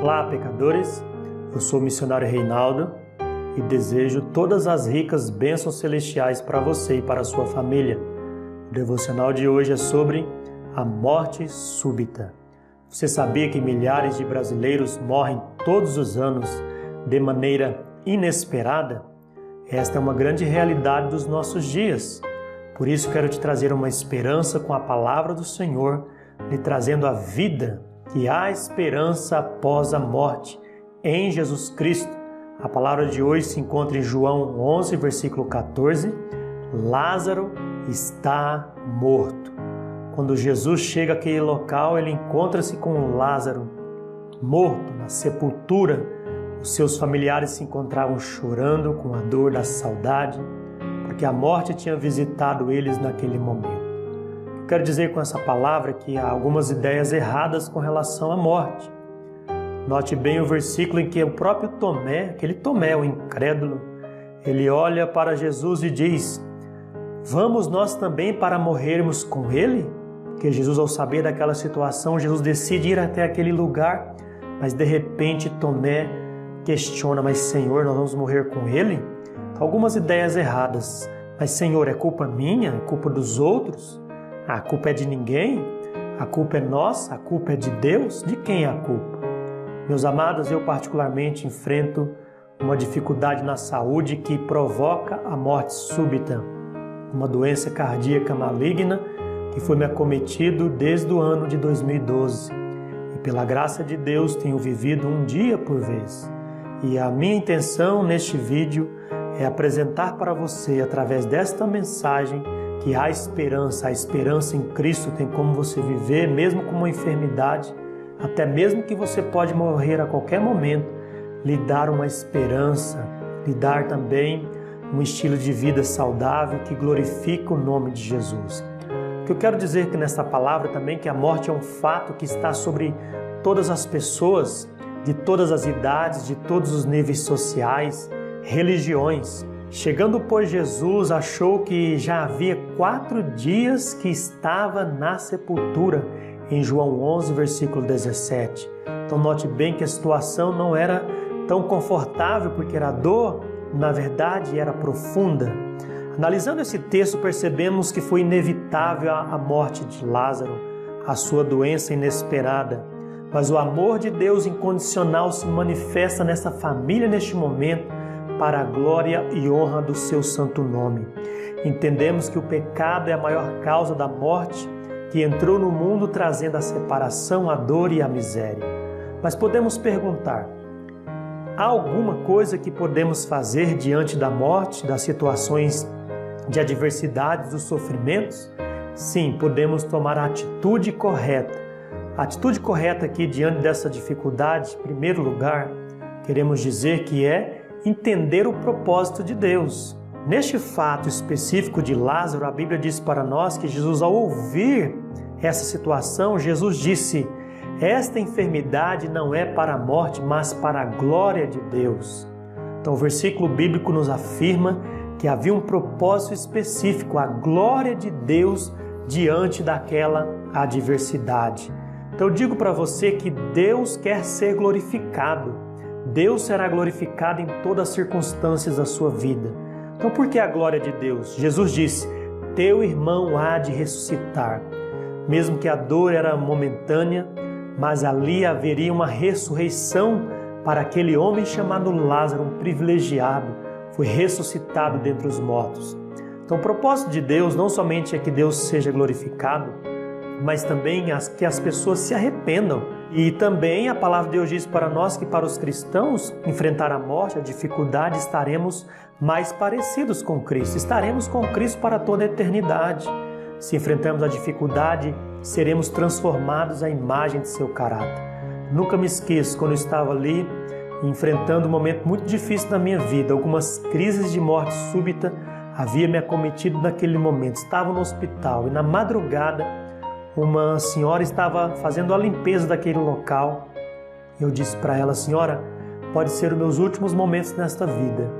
Olá, pecadores. Eu sou o missionário Reinaldo e desejo todas as ricas bênçãos celestiais para você e para a sua família. O devocional de hoje é sobre a morte súbita. Você sabia que milhares de brasileiros morrem todos os anos de maneira inesperada? Esta é uma grande realidade dos nossos dias. Por isso quero te trazer uma esperança com a palavra do Senhor, lhe trazendo a vida que há esperança após a morte em Jesus Cristo. A palavra de hoje se encontra em João 11, versículo 14. Lázaro está morto. Quando Jesus chega àquele local, ele encontra-se com Lázaro morto na sepultura. Os seus familiares se encontravam chorando com a dor da saudade, porque a morte tinha visitado eles naquele momento. Quero dizer com essa palavra que há algumas ideias erradas com relação à morte. Note bem o versículo em que o próprio Tomé, aquele Tomé, o incrédulo, ele olha para Jesus e diz: Vamos nós também para morrermos com ele? Porque Jesus, ao saber daquela situação, Jesus decide ir até aquele lugar, mas de repente Tomé questiona: Mas Senhor, nós vamos morrer com ele? Algumas ideias erradas. Mas Senhor, é culpa minha? É culpa dos outros? A culpa é de ninguém? A culpa é nossa? A culpa é de Deus? De quem é a culpa? Meus amados, eu particularmente enfrento uma dificuldade na saúde que provoca a morte súbita, uma doença cardíaca maligna que foi me acometido desde o ano de 2012. E pela graça de Deus tenho vivido um dia por vez. E a minha intenção neste vídeo é apresentar para você, através desta mensagem, que há esperança, a esperança em Cristo tem como você viver, mesmo com uma enfermidade, até mesmo que você pode morrer a qualquer momento, lhe dar uma esperança, lhe dar também um estilo de vida saudável que glorifica o nome de Jesus. O que eu quero dizer que nesta palavra também que a morte é um fato que está sobre todas as pessoas, de todas as idades, de todos os níveis sociais, religiões. Chegando, pois, Jesus achou que já havia quatro dias que estava na sepultura, em João 11, versículo 17. Então, note bem que a situação não era tão confortável, porque a dor, na verdade, era profunda. Analisando esse texto, percebemos que foi inevitável a morte de Lázaro, a sua doença inesperada. Mas o amor de Deus incondicional se manifesta nessa família neste momento para a glória e honra do seu santo nome. Entendemos que o pecado é a maior causa da morte que entrou no mundo trazendo a separação, a dor e a miséria. Mas podemos perguntar: há alguma coisa que podemos fazer diante da morte, das situações de adversidades, dos sofrimentos? Sim, podemos tomar a atitude correta. A atitude correta aqui diante dessa dificuldade, em primeiro lugar, queremos dizer que é entender o propósito de Deus. Neste fato específico de Lázaro, a Bíblia diz para nós que Jesus, ao ouvir essa situação, Jesus disse: Esta enfermidade não é para a morte, mas para a glória de Deus. Então, o versículo bíblico nos afirma que havia um propósito específico, a glória de Deus diante daquela adversidade. Então, eu digo para você que Deus quer ser glorificado. Deus será glorificado em todas as circunstâncias da sua vida. Então, por que a glória de Deus? Jesus disse: Teu irmão há de ressuscitar. Mesmo que a dor era momentânea, mas ali haveria uma ressurreição para aquele homem chamado Lázaro, um privilegiado, foi ressuscitado dentre os mortos. Então, o propósito de Deus não somente é que Deus seja glorificado, mas também que as pessoas se arrependam. E também a palavra de Deus diz para nós que para os cristãos enfrentar a morte, a dificuldade, estaremos mais parecidos com Cristo. Estaremos com Cristo para toda a eternidade. Se enfrentamos a dificuldade, seremos transformados à imagem de seu caráter. Nunca me esqueço quando eu estava ali enfrentando um momento muito difícil na minha vida, algumas crises de morte súbita havia me acometido naquele momento. Estava no hospital e na madrugada uma senhora estava fazendo a limpeza daquele local. Eu disse para ela, senhora, pode ser os meus últimos momentos nesta vida,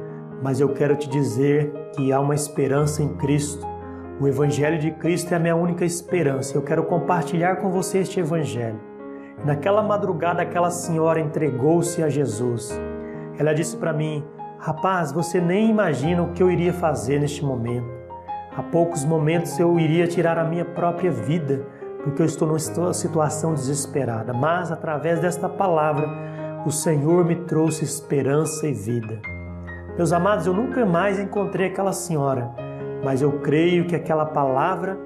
mas eu quero te dizer que há uma esperança em Cristo. O Evangelho de Cristo é a minha única esperança. Eu quero compartilhar com você este Evangelho. Naquela madrugada, aquela senhora entregou-se a Jesus. Ela disse para mim: Rapaz, você nem imagina o que eu iria fazer neste momento. Há poucos momentos eu iria tirar a minha própria vida, porque eu estou numa situação desesperada. Mas através desta palavra, o Senhor me trouxe esperança e vida. Meus amados, eu nunca mais encontrei aquela senhora, mas eu creio que aquela palavra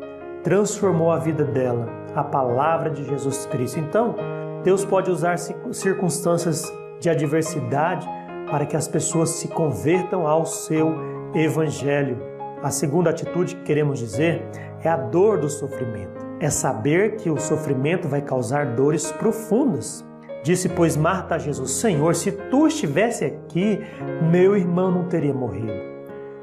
transformou a vida dela, a palavra de Jesus Cristo. Então, Deus pode usar circunstâncias de adversidade para que as pessoas se convertam ao seu evangelho. A segunda atitude que queremos dizer é a dor do sofrimento. É saber que o sofrimento vai causar dores profundas. Disse, pois, Marta a Jesus: Senhor, se tu estivesse aqui, meu irmão não teria morrido.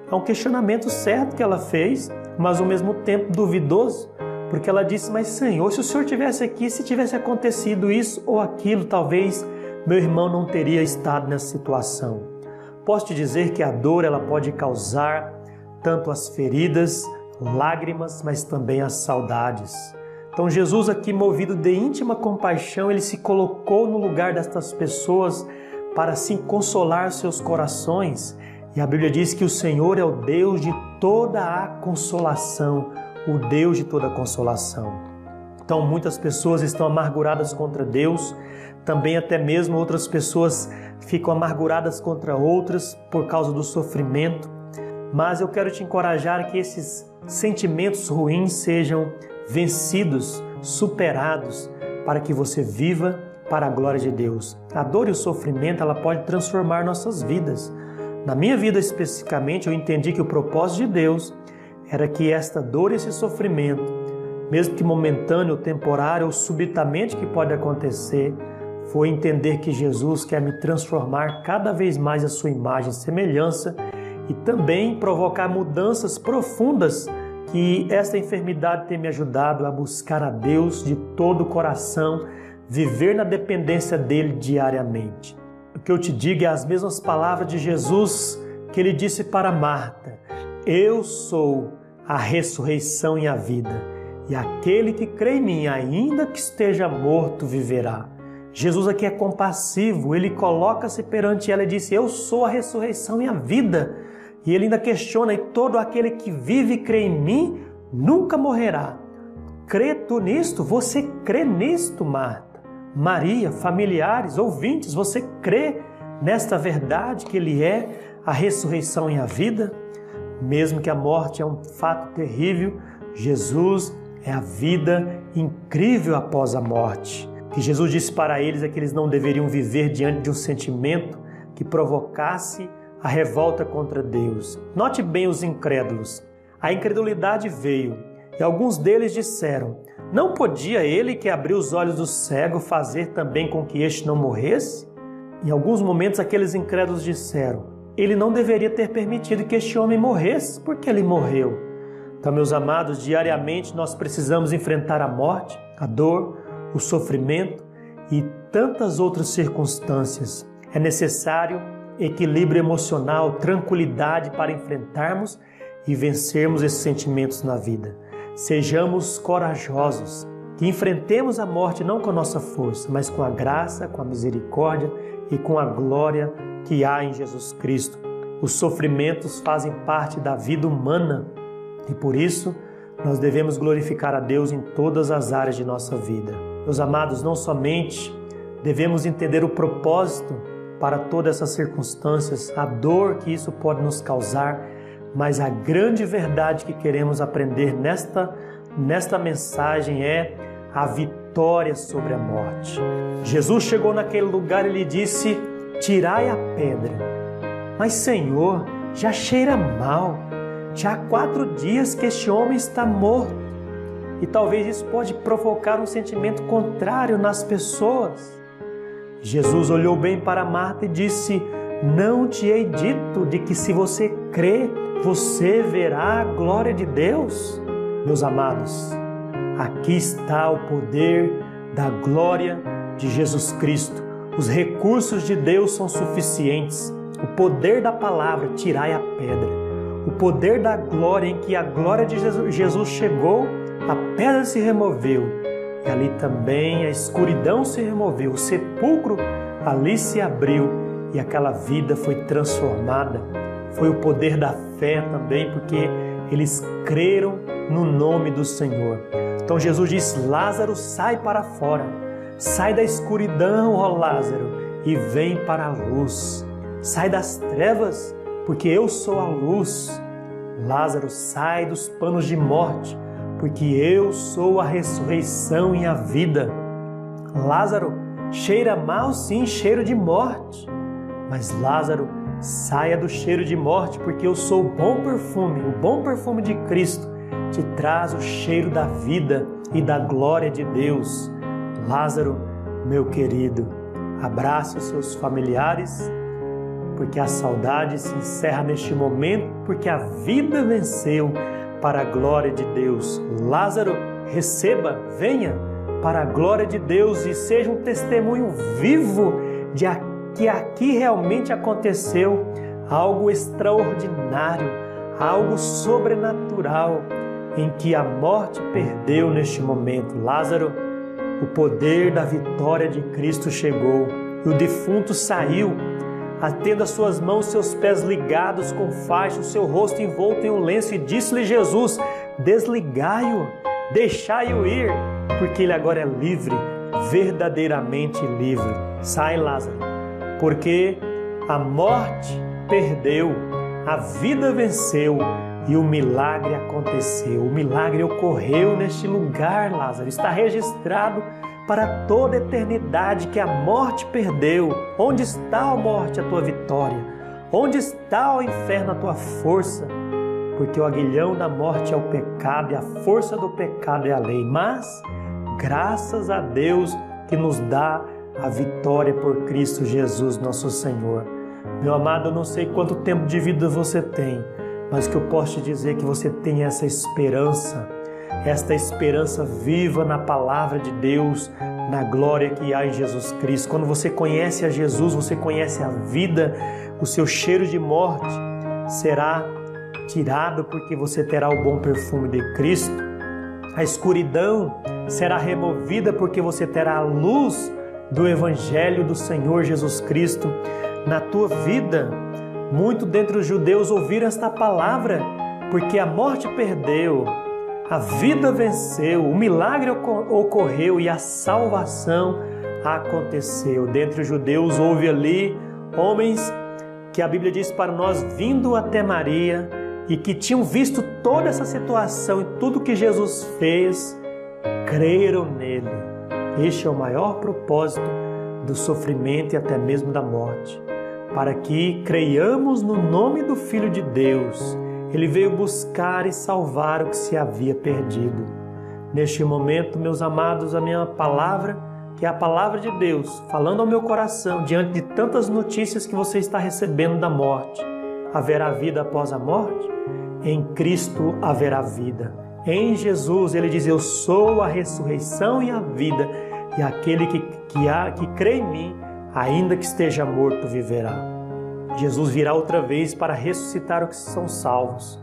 É um questionamento certo que ela fez, mas ao mesmo tempo duvidoso, porque ela disse: Mas Senhor, se o Senhor tivesse aqui, se tivesse acontecido isso ou aquilo, talvez meu irmão não teria estado nessa situação. Posso te dizer que a dor ela pode causar tanto as feridas, lágrimas, mas também as saudades. Então Jesus aqui movido de íntima compaixão, ele se colocou no lugar destas pessoas para assim consolar seus corações. E a Bíblia diz que o Senhor é o Deus de toda a consolação, o Deus de toda a consolação. Então muitas pessoas estão amarguradas contra Deus, também até mesmo outras pessoas ficam amarguradas contra outras por causa do sofrimento. Mas eu quero te encorajar que esses sentimentos ruins sejam vencidos, superados, para que você viva para a glória de Deus. A dor e o sofrimento ela pode transformar nossas vidas. Na minha vida especificamente, eu entendi que o propósito de Deus era que esta dor e esse sofrimento mesmo que momentâneo, temporário ou subitamente que pode acontecer, foi entender que Jesus quer me transformar cada vez mais a sua imagem e semelhança e também provocar mudanças profundas que esta enfermidade tem me ajudado a buscar a Deus de todo o coração, viver na dependência dele diariamente. O que eu te digo é as mesmas palavras de Jesus que ele disse para Marta: Eu sou a ressurreição e a vida e aquele que crê em mim, ainda que esteja morto, viverá. Jesus aqui é compassivo, ele coloca-se perante ela e disse: Eu sou a ressurreição e a vida. E ele ainda questiona: E todo aquele que vive e crê em mim nunca morrerá. Crê tu nisto? Você crê nisto, Marta? Maria, familiares, ouvintes, você crê nesta verdade que ele é a ressurreição e a vida? Mesmo que a morte é um fato terrível, Jesus é a vida incrível após a morte. Que Jesus disse para eles é que eles não deveriam viver diante de um sentimento que provocasse a revolta contra Deus. Note bem os incrédulos. A incredulidade veio e alguns deles disseram: Não podia ele que abriu os olhos do cego fazer também com que este não morresse? Em alguns momentos, aqueles incrédulos disseram: Ele não deveria ter permitido que este homem morresse, porque ele morreu. Então, meus amados, diariamente nós precisamos enfrentar a morte, a dor, o sofrimento e tantas outras circunstâncias. É necessário equilíbrio emocional, tranquilidade para enfrentarmos e vencermos esses sentimentos na vida. Sejamos corajosos, que enfrentemos a morte não com a nossa força, mas com a graça, com a misericórdia e com a glória que há em Jesus Cristo. Os sofrimentos fazem parte da vida humana e por isso, nós devemos glorificar a Deus em todas as áreas de nossa vida. Meus amados, não somente devemos entender o propósito para todas essas circunstâncias, a dor que isso pode nos causar, mas a grande verdade que queremos aprender nesta, nesta mensagem é a vitória sobre a morte. Jesus chegou naquele lugar e lhe disse: Tirai a pedra. Mas, Senhor, já cheira mal. Já há quatro dias que este homem está morto. E talvez isso pode provocar um sentimento contrário nas pessoas. Jesus olhou bem para Marta e disse: Não te hei dito de que se você crê, você verá a glória de Deus? Meus amados, aqui está o poder da glória de Jesus Cristo. Os recursos de Deus são suficientes. O poder da palavra, tirai a pedra o poder da glória em que a glória de Jesus chegou, a pedra se removeu e ali também a escuridão se removeu, o sepulcro ali se abriu e aquela vida foi transformada. Foi o poder da fé também, porque eles creram no nome do Senhor. Então Jesus diz: Lázaro, sai para fora, sai da escuridão, ó Lázaro, e vem para a luz. Sai das trevas, porque eu sou a luz. Lázaro, sai dos panos de morte, porque eu sou a ressurreição e a vida. Lázaro, cheira mal, sim, cheiro de morte. Mas Lázaro, saia do cheiro de morte, porque eu sou o bom perfume, o bom perfume de Cristo te traz o cheiro da vida e da glória de Deus. Lázaro, meu querido, abrace os seus familiares, porque a saudade se encerra neste momento, porque a vida venceu para a glória de Deus. Lázaro, receba, venha para a glória de Deus e seja um testemunho vivo de que aqui realmente aconteceu algo extraordinário, algo sobrenatural em que a morte perdeu neste momento. Lázaro, o poder da vitória de Cristo chegou e o defunto saiu, atendo as suas mãos, seus pés ligados com faixa, o seu rosto envolto em um lenço, e disse-lhe Jesus: Desligai-o, deixai-o ir, porque ele agora é livre, verdadeiramente livre. Sai, Lázaro, porque a morte perdeu, a vida venceu e o milagre aconteceu. O milagre ocorreu neste lugar, Lázaro. Está registrado para toda eternidade que a morte perdeu. Onde está a morte, a tua vitória? Onde está o inferno, a tua força? Porque o aguilhão da morte é o pecado e a força do pecado é a lei. Mas, graças a Deus que nos dá a vitória por Cristo Jesus, nosso Senhor. Meu amado, eu não sei quanto tempo de vida você tem mas que eu posso te dizer que você tem essa esperança, esta esperança viva na palavra de Deus, na glória que há em Jesus Cristo. Quando você conhece a Jesus, você conhece a vida, o seu cheiro de morte será tirado porque você terá o bom perfume de Cristo. A escuridão será removida porque você terá a luz do evangelho do Senhor Jesus Cristo na tua vida muito dentre os judeus ouviram esta palavra, porque a morte perdeu, a vida venceu, o milagre ocorreu e a salvação aconteceu. Dentre os judeus houve ali homens que a Bíblia diz para nós vindo até Maria e que tinham visto toda essa situação e tudo que Jesus fez, creram nele. Este é o maior propósito do sofrimento e até mesmo da morte para que creiamos no nome do Filho de Deus. Ele veio buscar e salvar o que se havia perdido. Neste momento, meus amados, a minha palavra, que é a palavra de Deus, falando ao meu coração, diante de tantas notícias que você está recebendo da morte. Haverá vida após a morte? Em Cristo haverá vida. Em Jesus, ele diz: Eu sou a ressurreição e a vida, e aquele que, que, há, que crê em mim ainda que esteja morto, viverá. Jesus virá outra vez para ressuscitar os que são salvos,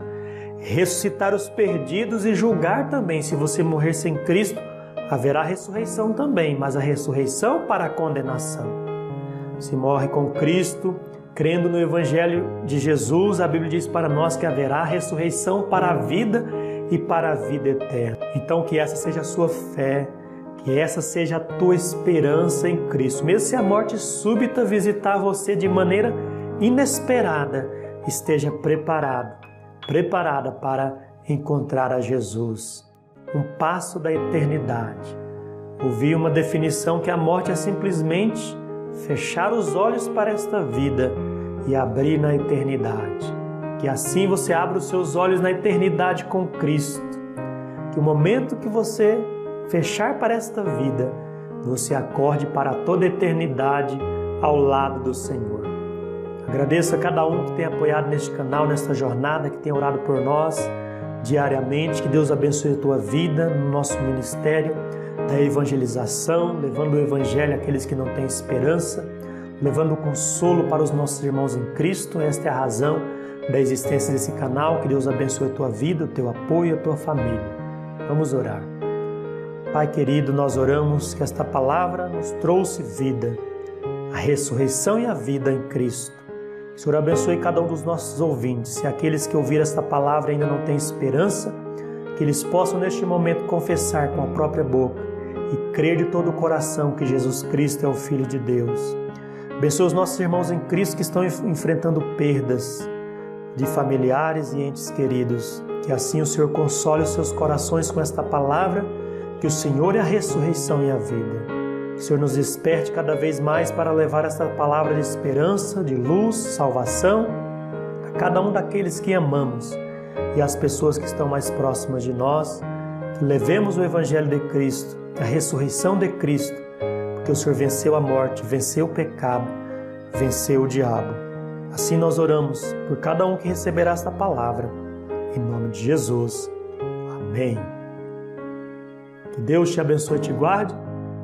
ressuscitar os perdidos e julgar também. Se você morrer sem Cristo, haverá ressurreição também, mas a ressurreição para a condenação. Se morre com Cristo, crendo no Evangelho de Jesus, a Bíblia diz para nós que haverá ressurreição para a vida e para a vida eterna. Então, que essa seja a sua fé que essa seja a tua esperança em Cristo. Mesmo se a morte súbita visitar você de maneira inesperada, esteja preparado, preparada para encontrar a Jesus. Um passo da eternidade. Ouvi uma definição que a morte é simplesmente fechar os olhos para esta vida e abrir na eternidade. Que assim você abra os seus olhos na eternidade com Cristo. Que o momento que você fechar para esta vida, você acorde para toda eternidade ao lado do Senhor. Agradeço a cada um que tem apoiado neste canal, nesta jornada, que tem orado por nós diariamente. Que Deus abençoe a tua vida no nosso ministério da evangelização, levando o evangelho àqueles que não têm esperança, levando o consolo para os nossos irmãos em Cristo. Esta é a razão da existência desse canal. Que Deus abençoe a tua vida, o teu apoio, a tua família. Vamos orar. Pai querido, nós oramos que esta palavra nos trouxe vida, a ressurreição e a vida em Cristo. Senhor abençoe cada um dos nossos ouvintes e aqueles que ouviram esta palavra ainda não têm esperança, que eles possam neste momento confessar com a própria boca e crer de todo o coração que Jesus Cristo é o Filho de Deus. Abençoe os nossos irmãos em Cristo que estão enfrentando perdas de familiares e entes queridos. Que assim o Senhor console os seus corações com esta palavra, que o Senhor é a ressurreição e a vida. O Senhor nos desperte cada vez mais para levar esta palavra de esperança, de luz, salvação a cada um daqueles que amamos e às pessoas que estão mais próximas de nós. Que levemos o Evangelho de Cristo, a ressurreição de Cristo, porque o Senhor venceu a morte, venceu o pecado, venceu o diabo. Assim nós oramos por cada um que receberá esta palavra em nome de Jesus. Amém. Que Deus te abençoe e te guarde.